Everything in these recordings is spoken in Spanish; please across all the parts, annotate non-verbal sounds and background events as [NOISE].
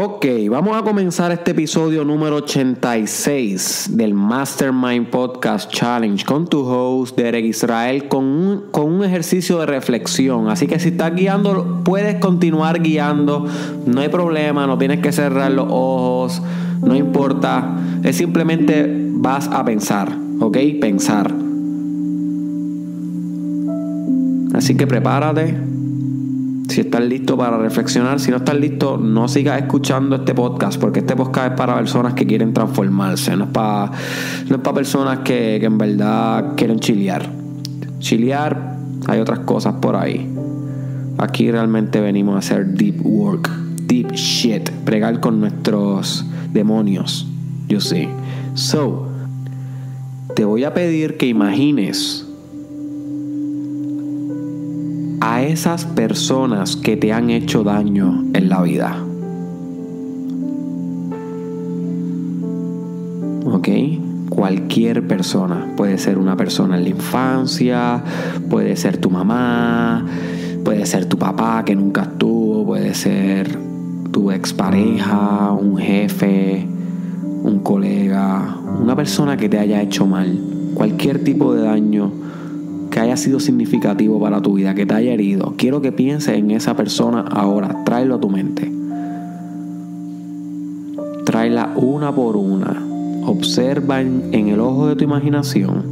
Ok, vamos a comenzar este episodio número 86 del Mastermind Podcast Challenge con tu host Derek Israel con un, con un ejercicio de reflexión. Así que si estás guiando, puedes continuar guiando, no hay problema, no tienes que cerrar los ojos, no importa, es simplemente vas a pensar, ok, pensar. Así que prepárate si estás listo para reflexionar, si no estás listo, no sigas escuchando este podcast, porque este podcast es para personas que quieren transformarse, no es para, no es para personas que, que en verdad quieren chilear. Chilear, hay otras cosas por ahí. Aquí realmente venimos a hacer deep work, deep shit, pregar con nuestros demonios, yo sé. So, te voy a pedir que imagines a esas personas que te han hecho daño en la vida. ¿Ok? Cualquier persona. Puede ser una persona en la infancia, puede ser tu mamá, puede ser tu papá que nunca estuvo, puede ser tu expareja, un jefe, un colega, una persona que te haya hecho mal. Cualquier tipo de daño que haya sido significativo para tu vida, que te haya herido. Quiero que pienses en esa persona ahora. Tráelo a tu mente. Tráela una por una. Observa en, el ojo de tu imaginación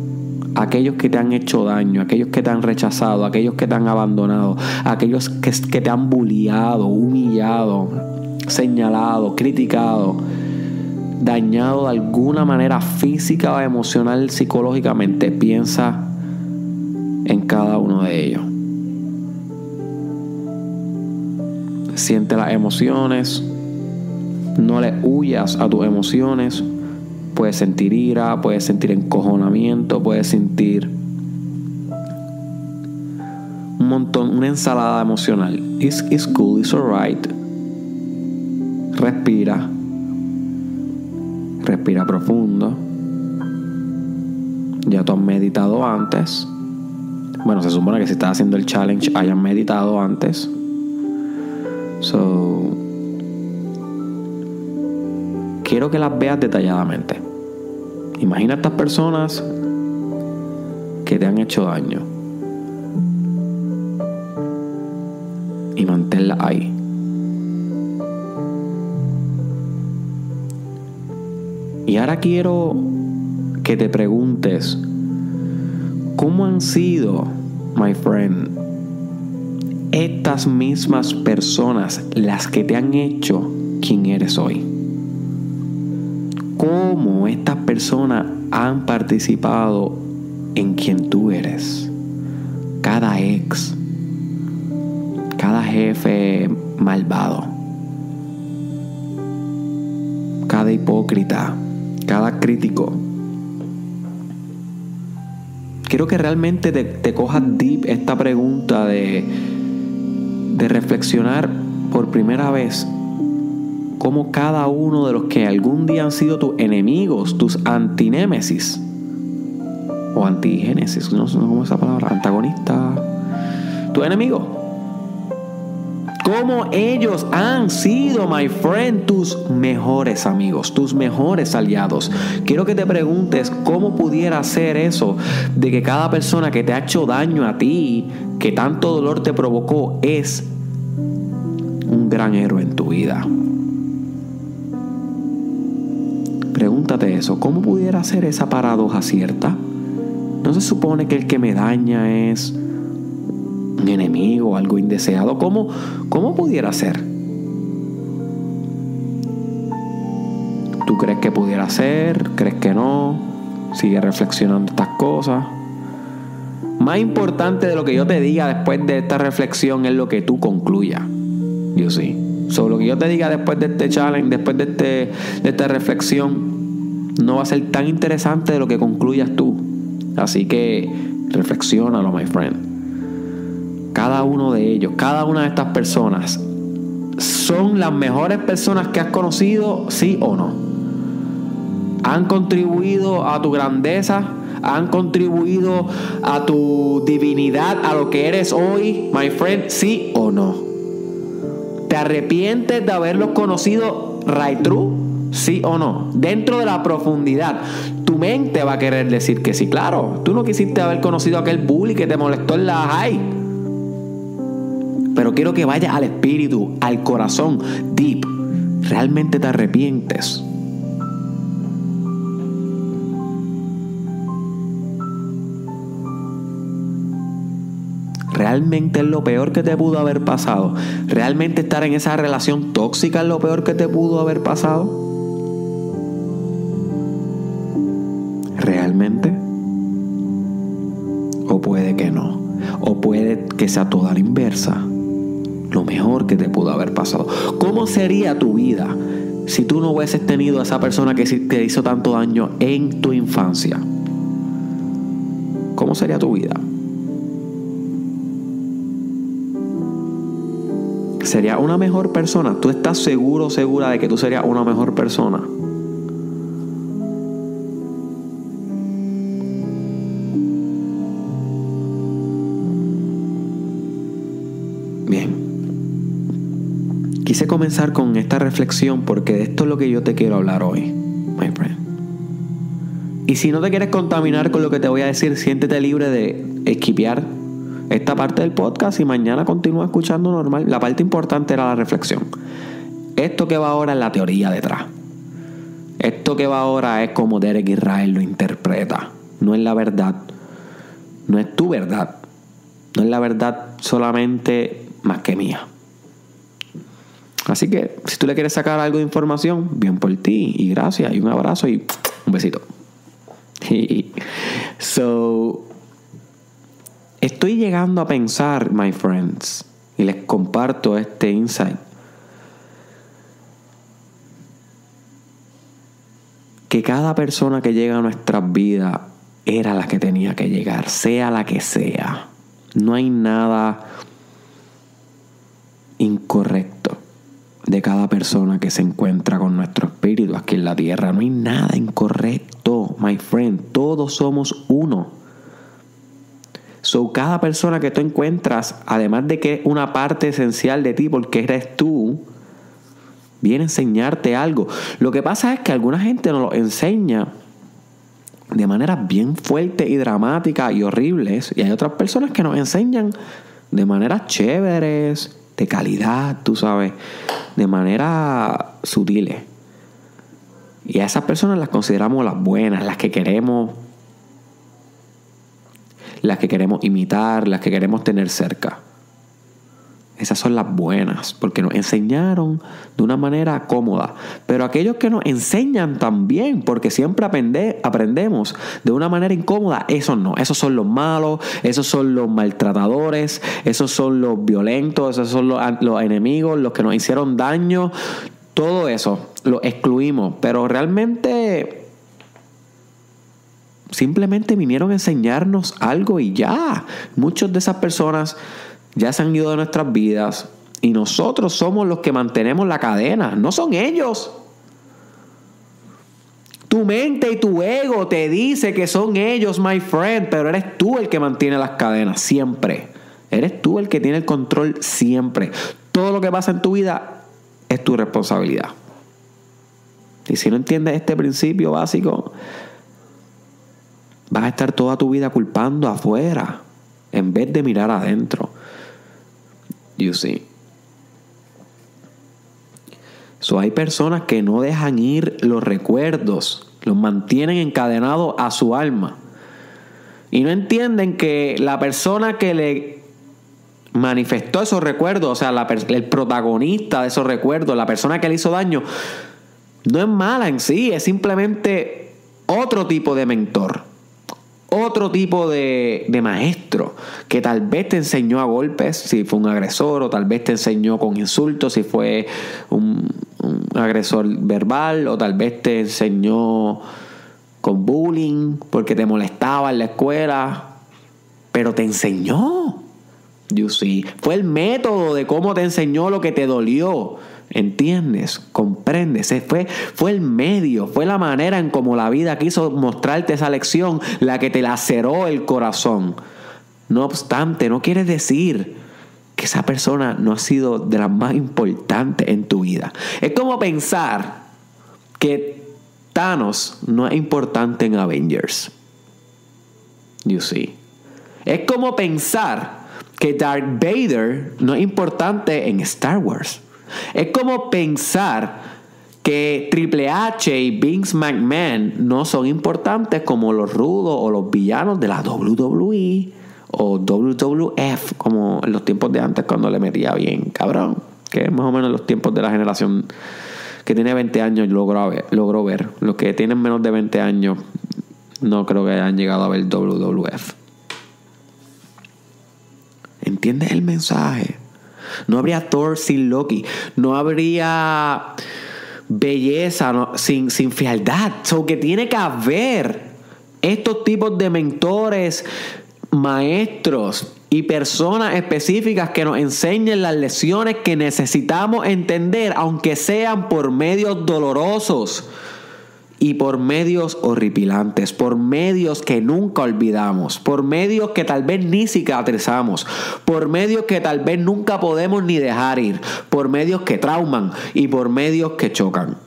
aquellos que te han hecho daño, aquellos que te han rechazado, aquellos que te han abandonado, aquellos que, te han bulliado, humillado, señalado, criticado, dañado de alguna manera física o emocional, psicológicamente. Piensa en cada uno de ellos. Siente las emociones, no le huyas a tus emociones. Puedes sentir ira, puedes sentir encojonamiento, puedes sentir un montón, una ensalada emocional. It's, it's cool, it's alright. Respira. Respira profundo. Ya tú has meditado antes. Bueno, se supone que si estás haciendo el challenge hayan meditado antes. So, quiero que las veas detalladamente. Imagina a estas personas que te han hecho daño. Y manténlas ahí. Y ahora quiero que te preguntes, ¿cómo han sido my friend, estas mismas personas las que te han hecho quien eres hoy. Cómo estas personas han participado en quien tú eres. Cada ex, cada jefe malvado, cada hipócrita, cada crítico, quiero que realmente te, cojas deep esta pregunta de, de reflexionar por primera vez cómo cada uno de los que algún día han sido tus enemigos, tus antinémesis o antigénesis, no sé cómo es esa palabra, antagonista, tu enemigo cómo ellos han sido, my friend, tus mejores amigos, tus mejores aliados. Quiero que te preguntes cómo pudiera ser eso de que cada persona que te ha hecho daño a ti, que tanto dolor te provocó, es un gran héroe en tu vida. Pregúntate eso, ¿cómo pudiera ser esa paradoja cierta? ¿No se supone que el que me daña es un enemigo, algo indeseado. ¿Cómo, cómo pudiera ser? ¿Tú crees que pudiera ser? ¿Crees que no? Sigue reflexionando estas cosas. Más importante de lo que yo te diga después de esta reflexión es lo que tú concluyas. Yo sí. Sobre lo que yo te diga después de este challenge, después de, este, de esta reflexión, no va a ser tan interesante de lo que concluyas tú. Así que reflexionalo, my friend cada uno de ellos, cada una de estas personas, son las mejores personas que has conocido, sí o no. Han contribuido a tu grandeza, han contribuido a tu divinidad, a lo que eres hoy, my friend, sí o no. ¿Te arrepientes de haberlos conocido right true? ¿Sí o no? Dentro de la profundidad, tu mente va a querer decir que sí, claro. Tú no quisiste haber conocido a aquel bully que te molestó en la high. Quiero que vayas al espíritu, al corazón, deep. ¿Realmente te arrepientes? ¿Realmente es lo peor que te pudo haber pasado? ¿Realmente estar en esa relación tóxica es lo peor que te pudo haber pasado? ¿Realmente? O puede que no. O puede que sea toda la inversa. Mejor que te pudo haber pasado. ¿Cómo sería tu vida si tú no hubieses tenido a esa persona que te hizo tanto daño en tu infancia? ¿Cómo sería tu vida? ¿Sería una mejor persona? ¿Tú estás seguro, segura de que tú serías una mejor persona? Comenzar con esta reflexión porque de esto es lo que yo te quiero hablar hoy, my friend. Y si no te quieres contaminar con lo que te voy a decir, siéntete libre de esquipear esta parte del podcast y mañana continúa escuchando normal. La parte importante era la reflexión. Esto que va ahora es la teoría detrás. Esto que va ahora es como Derek Israel lo interpreta. No es la verdad. No es tu verdad. No es la verdad solamente más que mía. Así que si tú le quieres sacar algo de información, bien por ti y gracias y un abrazo y un besito. [LAUGHS] so, Estoy llegando a pensar, my friends, y les comparto este insight, que cada persona que llega a nuestras vidas era la que tenía que llegar, sea la que sea. No hay nada incorrecto de cada persona que se encuentra con nuestro espíritu aquí en la tierra. No hay nada incorrecto, my friend. Todos somos uno. So, cada persona que tú encuentras, además de que es una parte esencial de ti, porque eres tú, viene a enseñarte algo. Lo que pasa es que alguna gente nos lo enseña de manera bien fuerte y dramática y horribles, y hay otras personas que nos enseñan de maneras chéveres, de calidad, tú sabes, de manera sutiles. Y a esas personas las consideramos las buenas, las que queremos las que queremos imitar, las que queremos tener cerca. Esas son las buenas, porque nos enseñaron de una manera cómoda. Pero aquellos que nos enseñan también, porque siempre aprendemos de una manera incómoda, esos no. Esos son los malos, esos son los maltratadores, esos son los violentos, esos son los, los enemigos, los que nos hicieron daño. Todo eso lo excluimos. Pero realmente simplemente vinieron a enseñarnos algo y ya. Muchas de esas personas ya se han ido de nuestras vidas y nosotros somos los que mantenemos la cadena, no son ellos. Tu mente y tu ego te dice que son ellos, my friend, pero eres tú el que mantiene las cadenas siempre. Eres tú el que tiene el control siempre. Todo lo que pasa en tu vida es tu responsabilidad. Y si no entiendes este principio básico, Vas a estar toda tu vida culpando afuera en vez de mirar adentro. You see. So hay personas que no dejan ir los recuerdos, los mantienen encadenados a su alma. Y no entienden que la persona que le manifestó esos recuerdos, o sea, el protagonista de esos recuerdos, la persona que le hizo daño, no es mala en sí, es simplemente otro tipo de mentor otro tipo de, maestro que tal vez te enseñó a golpes si fue un agresor o tal vez te enseñó con insultos si fue un, agresor verbal o tal vez te enseñó con bullying porque te molestaba en la escuela pero te enseñó you see. fue el método de cómo te enseñó lo que te dolió ¿Entiendes? ¿Comprendes? Fue, fue el medio, fue la manera en cómo la vida quiso mostrarte esa lección la que te laceró el corazón. No obstante, no quiere decir que esa persona no ha sido de las más importantes en tu vida. Es como pensar que Thanos no es importante en Avengers. You see. Es como pensar que Darth Vader no es importante en Star Wars. Es como pensar que Triple H y Vince McMahon no son importantes como los rudos o los villanos de la WWE o WWF, como en los tiempos de antes cuando le metía bien, cabrón. Que es más o menos los tiempos de la generación que tiene 20 años logró logró ver. Los que tienen menos de 20 años no creo que hayan llegado a ver WWF. ¿Entiendes el mensaje? No habría Thor sin Loki. No habría belleza sin, sin fealdad. So que tiene que haber estos tipos de mentores, maestros y personas específicas que nos enseñen las lecciones que necesitamos entender, aunque sean por medios dolorosos y por medios horripilantes, por medios que nunca olvidamos, por medios que tal vez ni cicatrizamos, por medios que tal vez nunca podemos ni dejar ir, por medios que trauman y por medios que chocan.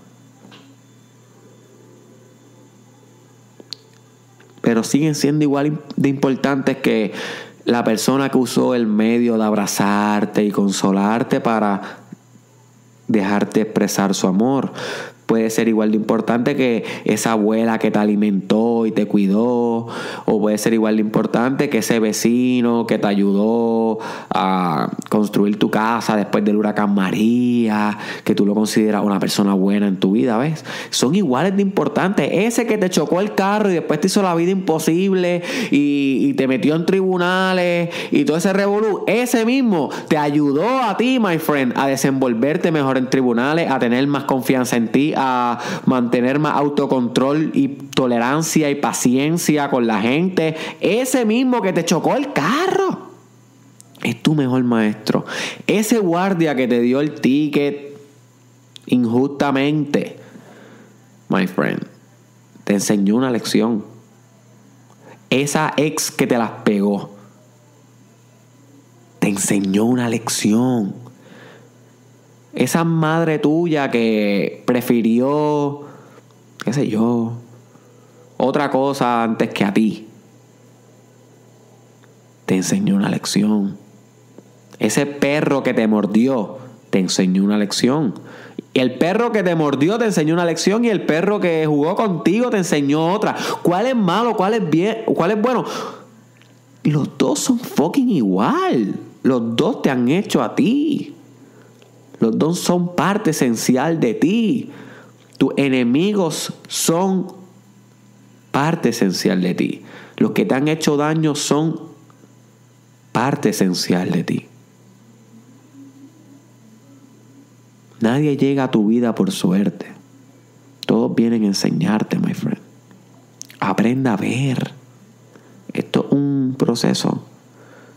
Pero siguen siendo igual de importantes que la persona que usó el medio de abrazarte y consolarte para dejarte expresar su amor puede ser igual de importante que esa abuela que te alimentó y te cuidó, o puede ser igual de importante que ese vecino que te ayudó a construir tu casa después del huracán María, que tú lo consideras una persona buena en tu vida, ¿ves? Son iguales de importantes. Ese que te chocó el carro y después te hizo la vida imposible y, te metió en tribunales y todo ese revolú, ese mismo te ayudó a ti, my friend, a desenvolverte mejor en tribunales, a tener más confianza en ti, a mantener más autocontrol y tolerancia y paciencia con la gente. Ese mismo que te chocó el carro es tu mejor maestro. Ese guardia que te dio el ticket injustamente, my friend, te enseñó una lección. Esa ex que te las pegó, te enseñó una lección esa madre tuya que prefirió, qué sé yo, otra cosa antes que a ti, te enseñó una lección. Ese perro que te mordió, te enseñó una lección. El perro que te mordió te enseñó una lección y el perro que jugó contigo te enseñó otra. ¿Cuál es malo? ¿Cuál es bien? ¿Cuál es bueno? Los dos son fucking igual. Los dos te han hecho a ti. Los dos son parte esencial de ti. Tus enemigos son parte esencial de ti. Los que te han hecho daño son parte esencial de ti. Nadie llega a tu vida por suerte. Todos vienen a enseñarte, my friend. Aprenda a ver. Esto es un proceso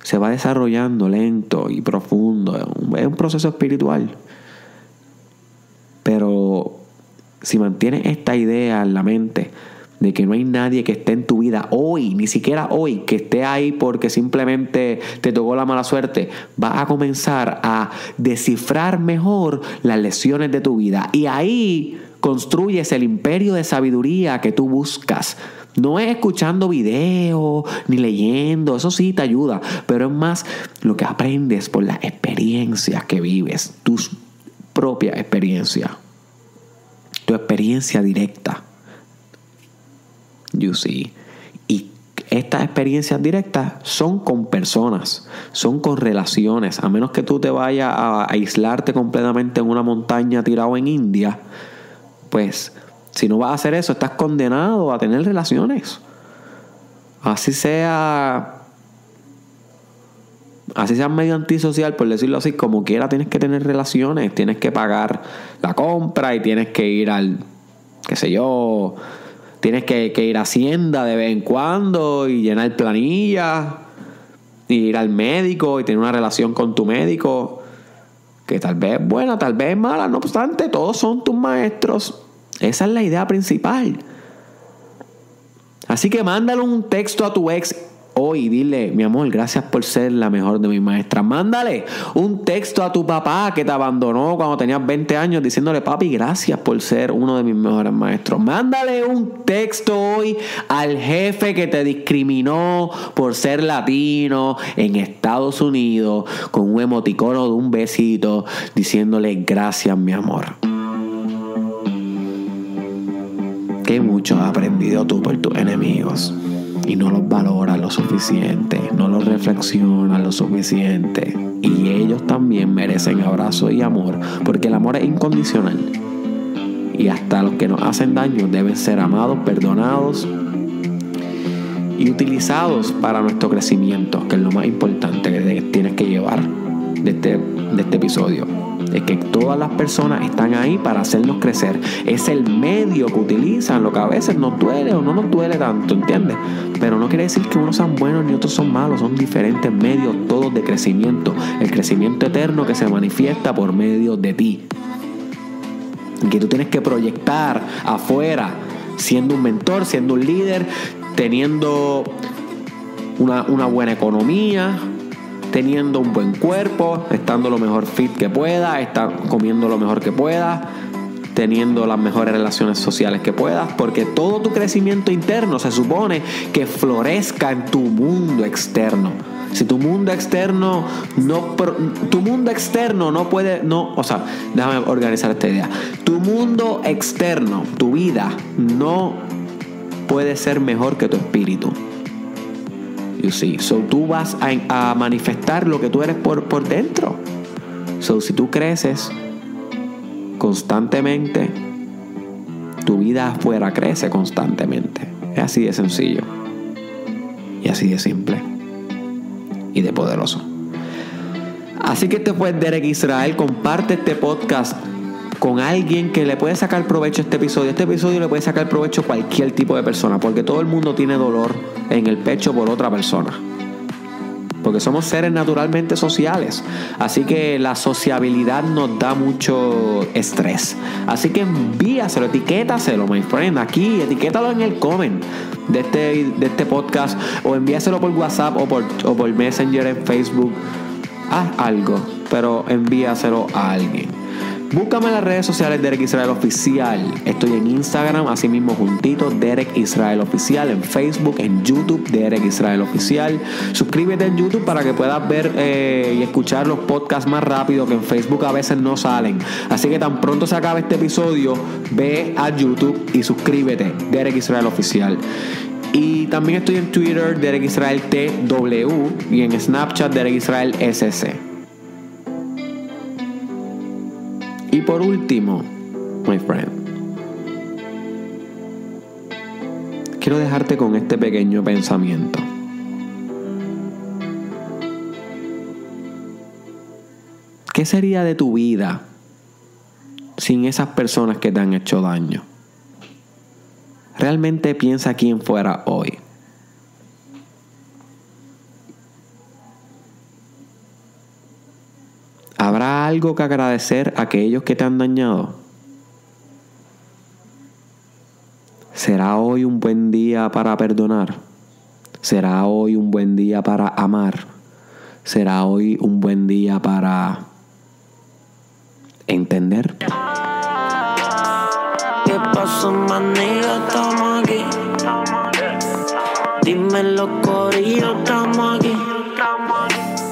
se va desarrollando lento y profundo. Es un proceso espiritual. Pero si mantienes esta idea en la mente de que no hay nadie que esté en tu vida hoy, ni siquiera hoy, que esté ahí porque simplemente te tocó la mala suerte, vas a comenzar a descifrar mejor las lecciones de tu vida. Y ahí construyes el imperio de sabiduría que tú buscas no es escuchando videos ni leyendo, eso sí te ayuda, pero es más lo que aprendes por las experiencias que vives, tu propia experiencia, tu experiencia directa. You see. Y estas experiencias directas son con personas, son con relaciones, a menos que tú te vayas a aislarte completamente en una montaña tirado en India, pues si no vas a hacer eso, estás condenado a tener relaciones. Así sea. Así sea medio antisocial, por decirlo así, como quiera tienes que tener relaciones, tienes que pagar la compra y tienes que ir al, qué sé yo, tienes que, ir a Hacienda de vez en cuando y llenar planillas, y ir al médico y tener una relación con tu médico, que tal vez es buena, tal vez es mala, no obstante, todos son tus maestros esa es la idea principal. Así que mándale un texto a tu ex hoy dile, mi amor, gracias por ser la mejor de mis maestras. Mándale un texto a tu papá que te abandonó cuando tenías 20 años diciéndole, papi, gracias por ser uno de mis mejores maestros. Mándale un texto hoy al jefe que te discriminó por ser latino en Estados Unidos con un emoticono de un besito diciéndole, gracias, mi amor. Mucho has aprendido tú por tus enemigos y no los valoran lo suficiente, no los reflexionan lo suficiente. Y ellos también merecen abrazo y amor, porque el amor es incondicional. Y hasta los que nos hacen daño deben ser amados, perdonados y utilizados para nuestro crecimiento, que es lo más importante que tienes que llevar de este, de este episodio es que todas las personas están ahí para hacernos crecer. Es el medio que utilizan, lo que a veces nos duele o no nos duele tanto, ¿entiendes? Pero no quiere decir que unos sean buenos ni otros son malos, son diferentes medios todos de crecimiento. El crecimiento eterno que se manifiesta por medio de ti. Que tú tienes que proyectar afuera, siendo un mentor, siendo un líder, teniendo una, una buena economía, teniendo un buen cuerpo, estando lo mejor fit que pueda, estar comiendo lo mejor que pueda, teniendo las mejores relaciones sociales que puedas, porque todo tu crecimiento interno se supone que florezca en tu mundo externo. Si tu mundo externo no tu mundo externo no puede no, o sea, déjame organizar esta idea. Tu mundo externo, tu vida no puede ser mejor que tu espíritu. You see. So tú vas a, manifestar lo que tú eres por, por dentro. So si tú creces constantemente, tu vida afuera crece constantemente. Es así de sencillo. Y así de simple. Y de poderoso. Así que este fue Derek Israel. Comparte este podcast con alguien que le puede sacar provecho a este episodio. Este episodio le puede sacar provecho a cualquier tipo de persona, porque todo el mundo tiene dolor en el pecho por otra persona. Porque somos seres naturalmente sociales. Así que la sociabilidad nos da mucho estrés. Así que envíaselo, etiquétaselo, my friend. Aquí, etiquétalo en el comment de este, de este podcast. O envíaselo por WhatsApp o por, o por Messenger en Facebook. Haz algo, pero envíaselo a alguien. Búscame en las redes sociales Derek Israel Oficial. Estoy en Instagram, así mismo juntito, Derek Israel Oficial. En Facebook, en YouTube, Derek Israel Oficial. Suscríbete en YouTube para que puedas ver eh, y escuchar los podcasts más rápido que en Facebook a veces no salen. Así que tan pronto se acabe este episodio, ve a YouTube y suscríbete, Derek Israel Oficial. Y también estoy en Twitter, Derek Israel TW, y en Snapchat, Derek Israel SC. Y por último, my friend, quiero dejarte con este pequeño pensamiento. ¿Qué sería de tu vida sin esas personas que te han hecho daño? Realmente piensa quién fuera hoy. Algo que agradecer a aquellos que te han dañado? ¿Será hoy un buen día para perdonar? ¿Será hoy un buen día para amar? ¿Será hoy un buen día para entender? ¿Qué pasó? Estamos aquí. Dímelo, corillo, estamos aquí.